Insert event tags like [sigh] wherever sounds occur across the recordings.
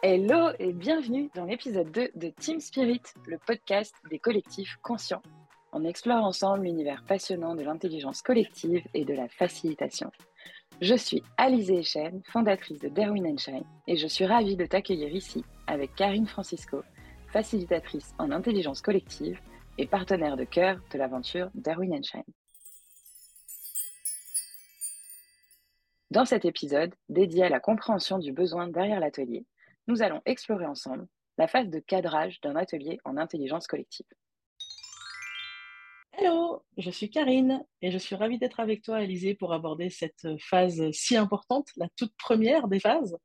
Hello et bienvenue dans l'épisode 2 de Team Spirit, le podcast des collectifs conscients. On explore ensemble l'univers passionnant de l'intelligence collective et de la facilitation. Je suis Alizée Echen, fondatrice de Darwin Shine, et je suis ravie de t'accueillir ici avec Karine Francisco, facilitatrice en intelligence collective et partenaire de cœur de l'aventure Darwin Shine. Dans cet épisode, dédié à la compréhension du besoin derrière l'atelier, nous allons explorer ensemble la phase de cadrage d'un atelier en intelligence collective. Hello, je suis Karine et je suis ravie d'être avec toi, Élisée, pour aborder cette phase si importante, la toute première des phases.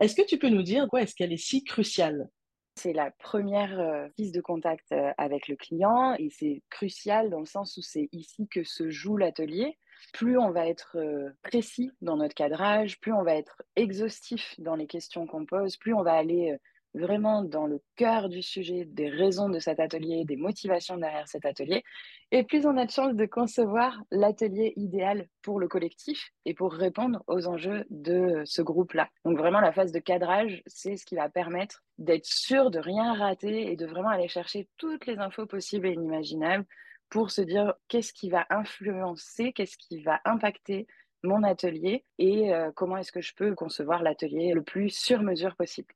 Est-ce que tu peux nous dire quoi est-ce qu'elle est si cruciale? C'est la première euh, prise de contact euh, avec le client et c'est crucial dans le sens où c'est ici que se joue l'atelier. Plus on va être euh, précis dans notre cadrage, plus on va être exhaustif dans les questions qu'on pose, plus on va aller vraiment dans le cœur du sujet, des raisons de cet atelier, des motivations derrière cet atelier, et plus on a de chance de concevoir l'atelier idéal pour le collectif et pour répondre aux enjeux de ce groupe-là. Donc vraiment, la phase de cadrage, c'est ce qui va permettre d'être sûr de rien rater et de vraiment aller chercher toutes les infos possibles et inimaginables pour se dire qu'est-ce qui va influencer, qu'est-ce qui va impacter mon atelier et euh, comment est-ce que je peux concevoir l'atelier le plus sur mesure possible.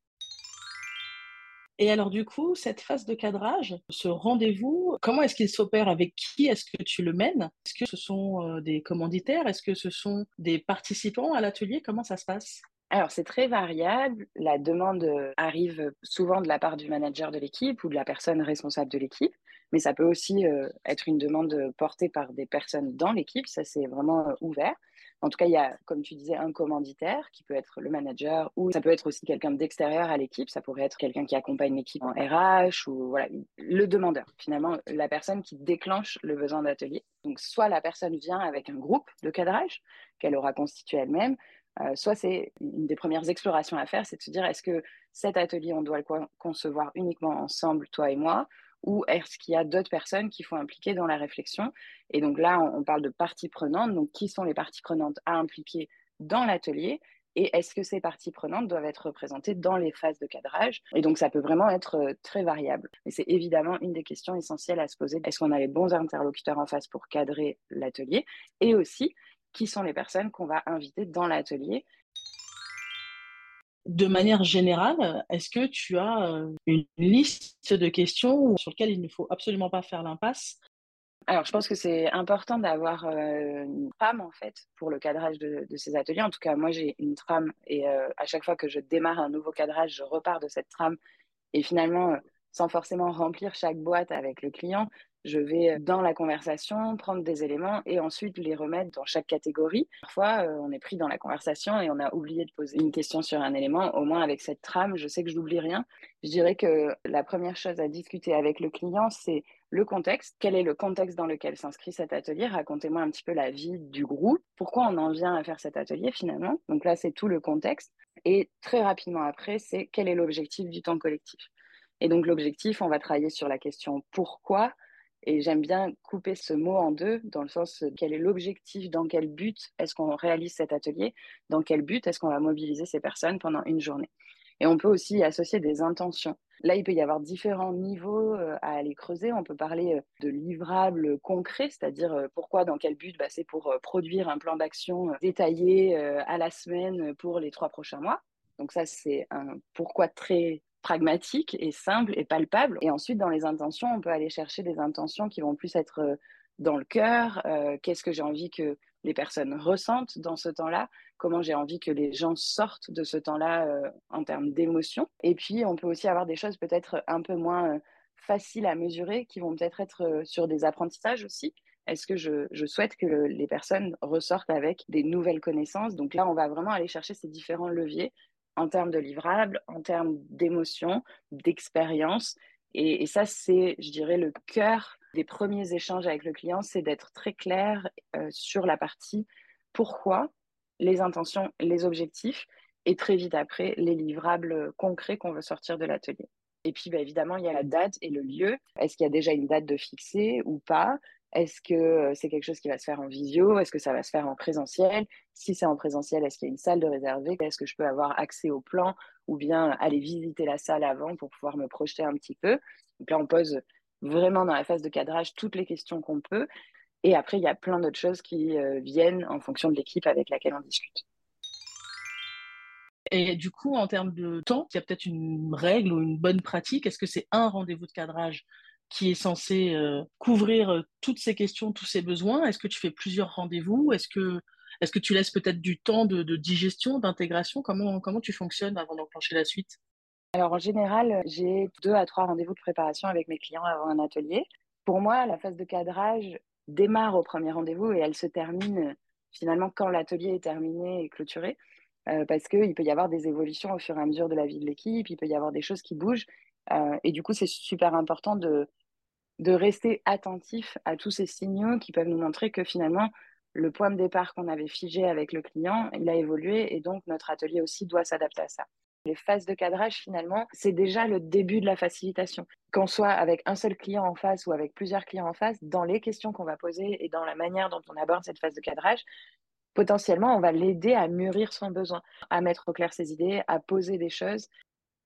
Et alors du coup, cette phase de cadrage, ce rendez-vous, comment est-ce qu'il s'opère? Avec qui est-ce que tu le mènes? Est-ce que ce sont euh, des commanditaires? Est-ce que ce sont des participants à l'atelier? Comment ça se passe? Alors, c'est très variable. La demande euh, arrive souvent de la part du manager de l'équipe ou de la personne responsable de l'équipe. Mais ça peut aussi euh, être une demande portée par des personnes dans l'équipe, ça c'est vraiment ouvert. En tout cas, il y a, comme tu disais, un commanditaire qui peut être le manager ou ça peut être aussi quelqu'un d'extérieur à l'équipe. Ça pourrait être quelqu'un qui accompagne l'équipe en RH ou voilà, le demandeur. Finalement, la personne qui déclenche le besoin d'atelier. Donc, soit la personne vient avec un groupe de cadrage qu'elle aura constitué elle-même, euh, soit c'est une des premières explorations à faire, c'est de se dire est-ce que cet atelier, on doit le concevoir uniquement ensemble, toi et moi, ou est-ce qu'il y a d'autres personnes qui font impliquer dans la réflexion? Et donc là, on, parle de parties prenantes. Donc, qui sont les parties prenantes à impliquer dans l'atelier? Et est-ce que ces parties prenantes doivent être représentées dans les phases de cadrage? Et donc, ça peut vraiment être euh, très variable. Mais c'est évidemment une des questions essentielles à se poser. Est-ce qu'on a les bons interlocuteurs en face pour cadrer l'atelier? Et aussi, qui sont les personnes qu'on va inviter dans l'atelier? De manière générale, est-ce que tu as euh, une liste de questions sur lesquelles il ne faut absolument pas faire l'impasse? Alors, je pense que c'est important d'avoir euh, une trame en fait pour le cadrage de, ces ateliers. En tout cas, moi, j'ai une trame et euh, à chaque fois que je démarre un nouveau cadrage, je repars de cette trame et finalement, sans forcément remplir chaque boîte avec le client, je vais euh, dans la conversation prendre des éléments et ensuite les remettre dans chaque catégorie. Parfois, euh, on est pris dans la conversation et on a oublié de poser une question sur un élément. Au moins, avec cette trame, je sais que je n'oublie rien. Je dirais que la première chose à discuter avec le client, c'est le contexte. Quel est le contexte dans lequel s'inscrit cet atelier? Racontez-moi un petit peu la vie du groupe. Pourquoi on en vient à faire cet atelier finalement? Donc là, c'est tout le contexte. Et très rapidement après, c'est quel est l'objectif du temps collectif? Et donc l'objectif, on va travailler sur la question pourquoi, et j'aime bien couper ce mot en deux, dans le sens quel est l'objectif, dans quel but est-ce qu'on réalise cet atelier, dans quel but est-ce qu'on va mobiliser ces personnes pendant une journée. Et on peut aussi associer des intentions. Là, il peut y avoir différents niveaux euh, à aller creuser. On peut parler euh, de livrables concrets, c'est-à-dire euh, pourquoi, dans quel but bah, C'est pour produire un plan d'action détaillé à la semaine pour les trois prochains mois. Donc ça, c'est un pourquoi très pragmatique et simple et palpable. Et ensuite, dans les intentions, on peut aller chercher des intentions qui vont plus être euh, dans le cœur. Euh, qu'est-ce que j'ai envie que les personnes ressentent dans ce temps-là Comment j'ai envie que les gens sortent de ce temps-là euh, en termes d'émotion Et puis, on peut aussi avoir des choses peut-être un peu moins faciles à mesurer, qui vont peut-être être sur des apprentissages aussi. Est-ce que je, je, souhaite que les personnes ressortent avec des nouvelles connaissances? Donc là, on va vraiment aller chercher ces différents leviers en termes de livrables, en termes d'émotions, d'expérience. Et, ça, c'est, je dirais, le cœur des premiers échanges avec le client, c'est d'être très clair euh, sur la partie pourquoi, les intentions, les objectifs, et très vite après, les livrables concrets qu'on veut sortir de l'atelier. Et puis, bah, évidemment, il y a la date et le lieu. Est-ce qu'il y a déjà une date de fixer ou pas? Est-ce que c'est quelque chose qui va se faire en visio? Est-ce que ça va se faire en présentiel? Si c'est en présentiel, est-ce qu'il y a une salle de réservée? Est-ce que je peux avoir accès au plan ou bien aller visiter la salle avant pour pouvoir me projeter un petit peu? Donc là, on pose vraiment dans la phase de cadrage toutes les questions qu'on peut. Et après, il y a plein d'autres choses qui viennent en fonction de l'équipe avec laquelle on discute. Et du coup, en termes de temps, il y a peut-être une règle ou une bonne pratique? Est-ce que c'est un rendez-vous de cadrage qui est censé euh, couvrir euh, toutes ces questions, tous ces besoins Est-ce que tu fais plusieurs rendez-vous? Est-ce que, est que tu laisses peut-être du temps de, digestion, d'intégration? Comment, comment tu fonctionnes avant d'enclencher la suite? Alors en général, j'ai deux à trois rendez-vous de préparation avec mes clients avant un atelier. Pour moi, la phase de cadrage démarre au premier rendez-vous et elle se termine finalement quand l'atelier est terminé et clôturé. Euh, parce qu'il peut y avoir des évolutions au fur et à mesure de la vie de l'équipe, il peut y avoir des choses qui bougent. Euh, et du coup, c'est super important de, de rester attentif à tous ces signaux qui peuvent nous montrer que finalement, le point de départ qu'on avait figé avec le client, il a évolué et donc notre atelier aussi doit s'adapter à ça. Les phases de cadrage, finalement, c'est déjà le début de la facilitation. Qu'on soit avec un seul client en face ou avec plusieurs clients en face, dans les questions qu'on va poser et dans la manière dont on aborde cette phase de cadrage, potentiellement, on va l'aider à mûrir son besoin, à mettre au clair ses idées, à poser des choses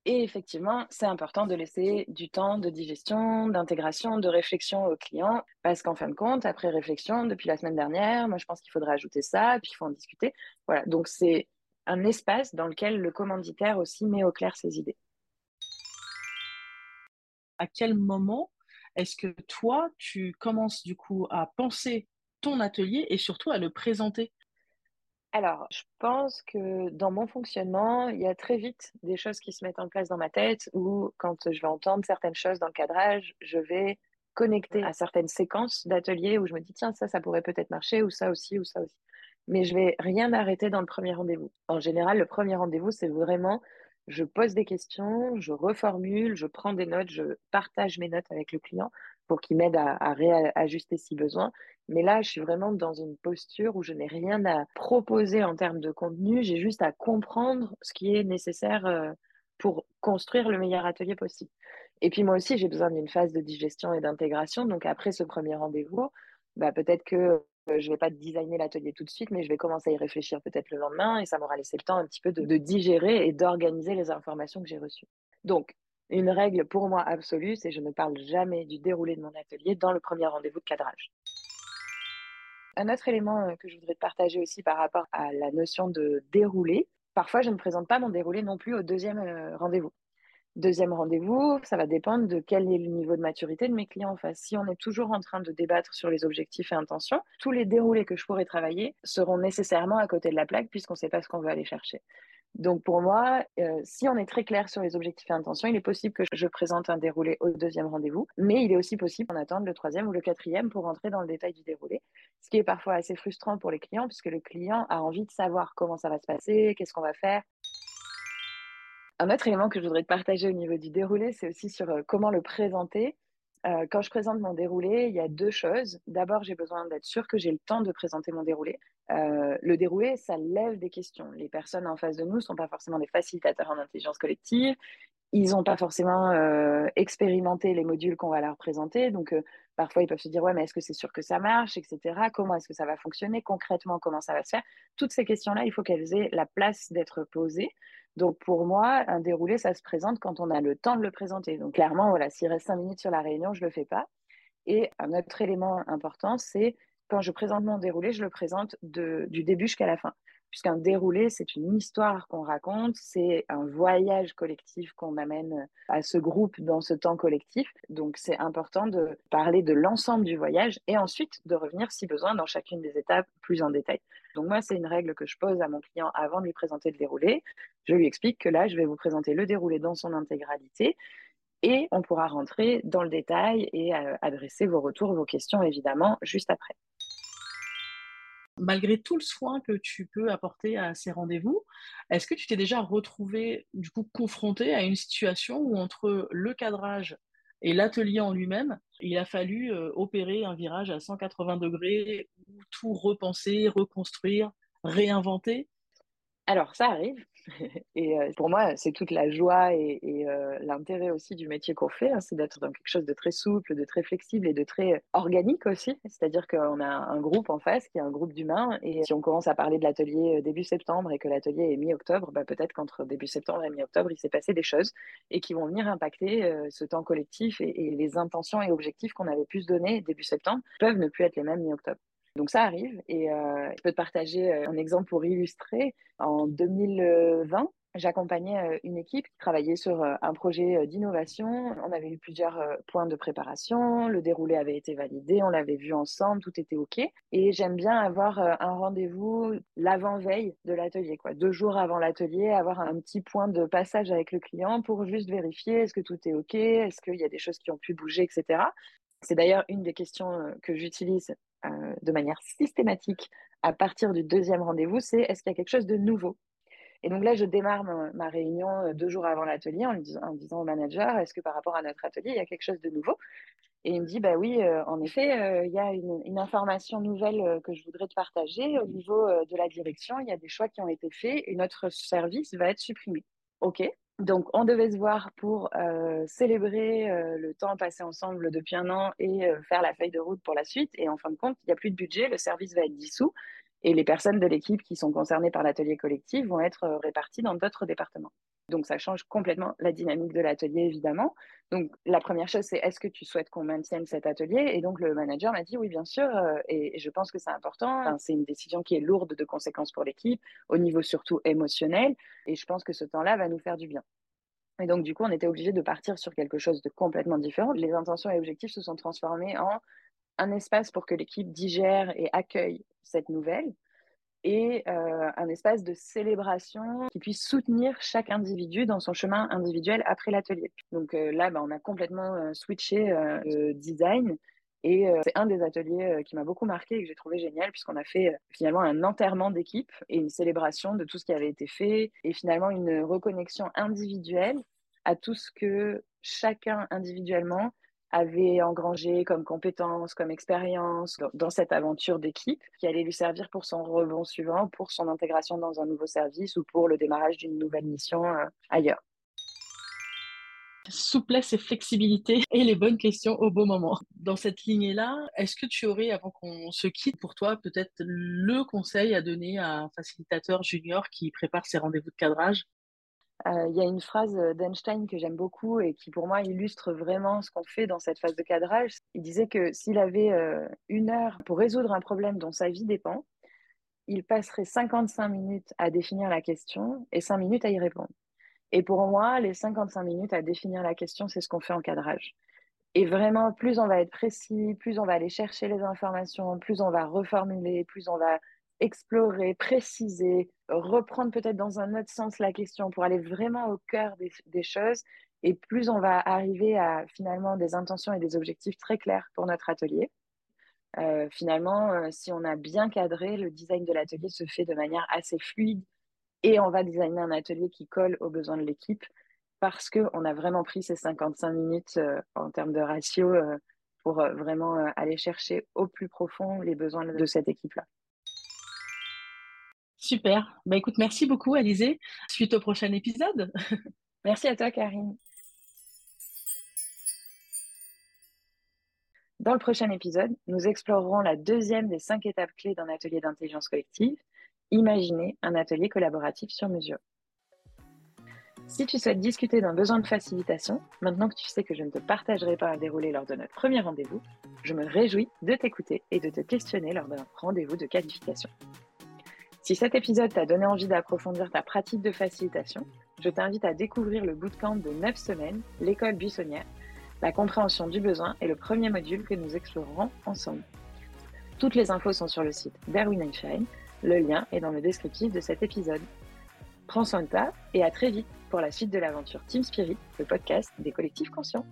et effectivement, c'est important de laisser du temps de digestion, d'intégration, de réflexion au client, parce qu'en fin de compte, après réflexion, depuis la semaine dernière, moi je pense qu'il faudrait ajouter ça, puis il faut en discuter. Voilà, donc c'est un espace dans lequel le commanditaire aussi met au clair ses idées. À quel moment est-ce que toi, tu commences du coup à penser ton atelier et surtout à le présenter? Alors, je pense que dans mon fonctionnement, il y a très vite des choses qui se mettent en place dans ma tête où, quand je vais entendre certaines choses dans le cadrage, je vais connecter à certaines séquences d'ateliers où je me dis, tiens, ça, ça pourrait peut-être marcher, ou ça aussi, ou ça aussi. Mais je vais rien arrêter dans le premier rendez-vous. En général, le premier rendez-vous, c'est vraiment, je pose des questions, je reformule, je prends des notes, je partage mes notes avec le client pour qu'il m'aide à, à réajuster si besoin. Mais là, je suis vraiment dans une posture où je n'ai rien à proposer en termes de contenu, j'ai juste à comprendre ce qui est nécessaire euh, pour construire le meilleur atelier possible. Et puis moi aussi, j'ai besoin d'une phase de digestion et d'intégration. Donc après ce premier rendez-vous, bah, peut-être que euh, je ne vais pas designer l'atelier tout de suite, mais je vais commencer à y réfléchir peut-être le lendemain et ça m'aura laissé le temps un petit peu de, de digérer et d'organiser les informations que j'ai reçues. Donc, une règle pour moi absolue, c'est je ne parle jamais du déroulé de mon atelier dans le premier rendez-vous de cadrage. Un autre élément euh, que je voudrais partager aussi par rapport à la notion de déroulé, parfois je ne présente pas mon déroulé non plus au deuxième euh, rendez-vous. Deuxième rendez-vous, ça va dépendre de quel est le niveau de maturité de mes clients en face. Si on est toujours en train de débattre sur les objectifs et intentions, tous les déroulés que je pourrais travailler seront nécessairement à côté de la plaque puisqu'on ne sait pas ce qu'on veut aller chercher. Donc pour moi, euh, si on est très clair sur les objectifs et intentions, il est possible que je présente un déroulé au deuxième rendez-vous, mais il est aussi possible qu'on attende le troisième ou le quatrième pour rentrer dans le détail du déroulé, ce qui est parfois assez frustrant pour les clients puisque le client a envie de savoir comment ça va se passer, qu'est-ce qu'on va faire. Un autre élément que je voudrais partager au niveau du déroulé, c'est aussi sur euh, comment le présenter. Euh, quand je présente mon déroulé, il y a deux choses. D'abord, j'ai besoin d'être sûr que j'ai le temps de présenter mon déroulé. Euh, le déroulé, ça lève des questions. Les personnes en face de nous ne sont pas forcément des facilitateurs en intelligence collective. Ils n'ont pas forcément euh, expérimenté les modules qu'on va leur présenter. Donc, parfois, ils peuvent se dire Ouais, mais est-ce que c'est sûr que ça marche, etc. Comment est-ce que ça va fonctionner concrètement? Comment ça va se faire? Toutes ces questions-là, il faut qu'elles aient la place d'être posées. Donc pour moi, un déroulé, ça se présente quand on a le temps de le présenter. Donc clairement, voilà, s'il reste cinq minutes sur la réunion, je ne le fais pas. Et un autre élément important, c'est quand je présente mon déroulé, je le présente du début jusqu'à la fin puisqu'un déroulé, c'est une histoire qu'on raconte, c'est un voyage collectif qu'on amène à ce groupe dans ce temps collectif. Donc c'est important de parler de l'ensemble du voyage et ensuite de revenir, si besoin, dans chacune des étapes plus en détail. Donc moi, c'est une règle que je pose à mon client avant de lui présenter le déroulé. Je lui explique que là, je vais vous présenter le déroulé dans son intégralité et on pourra rentrer dans le détail et euh, adresser vos retours, vos questions, évidemment, juste après malgré tout le soin que tu peux apporter à ces rendez-vous, est-ce que tu t'es déjà retrouvé confronté à une situation où entre le cadrage et l'atelier en lui-même, il a fallu euh, opérer un virage à 180 degrés, tout repenser, reconstruire, réinventer? Alors ça arrive. [laughs] et euh, pour moi, c'est toute la joie et, euh, l'intérêt aussi du métier qu'on fait, hein, c'est d'être dans quelque chose de très souple, de très flexible et de très organique aussi. C'est-à-dire qu'on a un groupe en face qui est un groupe d'humains et si on commence à parler de l'atelier euh, début septembre et que l'atelier est mi-octobre, bah, peut-être qu'entre début septembre et mi-octobre, il s'est passé des choses et qui vont venir impacter ce temps collectif et les intentions et objectifs qu'on avait pu se donner début septembre peuvent ne plus être les mêmes mi-octobre. Donc ça arrive et euh, je peux te partager euh, un exemple pour illustrer. En 2020, j'accompagnais euh, une équipe qui travaillait sur un projet d'innovation. On avait eu plusieurs points de préparation, le déroulé avait été validé, on l'avait vu ensemble, tout était OK. Et j'aime bien avoir un rendez-vous l'avant-veille de l'atelier, quoi. Deux jours avant l'atelier, avoir un petit point de passage avec le client pour juste vérifier est-ce que tout est OK, est-ce qu'il y a des choses qui ont pu bouger, etc. C'est d'ailleurs une des questions que j'utilise euh, de manière systématique à partir du deuxième rendez-vous, c'est est-ce qu'il y a quelque chose de nouveau? Et donc là, je démarre ma, réunion euh, deux jours avant l'atelier en, disant au manager, est-ce que par rapport à notre atelier, il y a quelque chose de nouveau? Et il me dit, bah oui, euh, en effet, il y a une, une, information nouvelle que je voudrais te partager. Au niveau de la direction, il y a des choix qui ont été faits et notre service va être supprimé. OK, donc, on devait se voir pour euh, célébrer euh, le temps passé ensemble depuis un an et euh, faire la feuille de route pour la suite. Et en fin de compte, il n'y a plus de budget, le service va être dissous et les personnes de l'équipe qui sont concernées par l'atelier collectif vont être réparties dans d'autres départements. Donc, ça change complètement la dynamique de l'atelier, évidemment. Donc, la première chose, c'est est-ce que tu souhaites qu'on maintienne cet atelier? Et donc, le manager m'a dit oui, bien sûr. Euh, et, je pense que c'est important. c'est une décision qui est lourde de conséquences pour l'équipe, au niveau surtout émotionnel. Et je pense que ce temps-là va nous faire du bien. Et donc, du coup, on était obligé de partir sur quelque chose de complètement différent. Les intentions et objectifs se sont transformés en un espace pour que l'équipe digère et accueille cette nouvelle et euh, un espace de célébration qui puisse soutenir chaque individu dans son chemin individuel après l'atelier. Donc euh, là, bah, on a complètement euh, switché le design et c'est un des ateliers qui m'a beaucoup marqué et que j'ai trouvé génial puisqu'on a fait finalement un enterrement d'équipe et une célébration de tout ce qui avait été fait et finalement une reconnexion individuelle à tout ce que chacun individuellement avait engrangé comme compétence, comme expérience dans cette aventure d'équipe qui allait lui servir pour son rebond suivant, pour son intégration dans un nouveau service ou pour le démarrage d'une nouvelle mission euh, ailleurs. Souplesse et flexibilité [laughs] et les bonnes questions au bon moment. Dans cette lignée-là, est-ce que tu aurais, avant qu'on se quitte, pour toi, peut-être le conseil à donner à un facilitateur junior qui prépare ses rendez-vous de cadrage? Il y a une phrase d'Einstein que j'aime beaucoup et qui pour moi illustre vraiment ce qu'on fait dans cette phase de cadrage. Il disait que s'il avait euh, une heure pour résoudre un problème dont sa vie dépend, il passerait 55 minutes à définir la question et 5 minutes à y répondre. Et pour moi, les 55 minutes à définir la question, c'est ce qu'on fait en cadrage. Et vraiment, plus on va être précis, plus on va aller chercher les informations, plus on va reformuler, plus on va explorer, préciser, reprendre peut-être dans un autre sens la question pour aller vraiment au cœur des, choses. Et plus on va arriver à finalement des intentions et des objectifs très clairs pour notre atelier. Euh, finalement, euh, si on a bien cadré, le design de l'atelier se fait de manière assez fluide et on va designer un atelier qui colle aux besoins de l'équipe parce qu'on a vraiment pris ces 55 minutes euh, en termes de ratio pour vraiment aller chercher au plus profond les besoins de cette équipe-là. Super. Bah écoute, merci beaucoup, Alizé. Suite au prochain épisode. [laughs] merci à toi, Karine. Dans le prochain épisode, nous explorerons la deuxième des cinq étapes clés d'un atelier d'intelligence collective, imaginer un atelier collaboratif sur mesure. Si tu souhaites discuter d'un besoin de facilitation, maintenant que tu sais que je ne te partagerai pas un déroulé lors de notre premier rendez-vous, je me réjouis de t'écouter et de te questionner lors d'un rendez-vous de qualification. Si cet épisode t'a donné envie d'approfondir ta pratique de facilitation, je t'invite à découvrir le bootcamp de 9 semaines, l'école buissonnière, la compréhension du besoin est le premier module que nous explorerons ensemble. Toutes les infos sont sur le site d'Erwin Shine, le lien est dans le descriptif de cet épisode. Prends soin de toi et à très vite pour la suite de l'aventure Team Spirit, le podcast des collectifs conscients.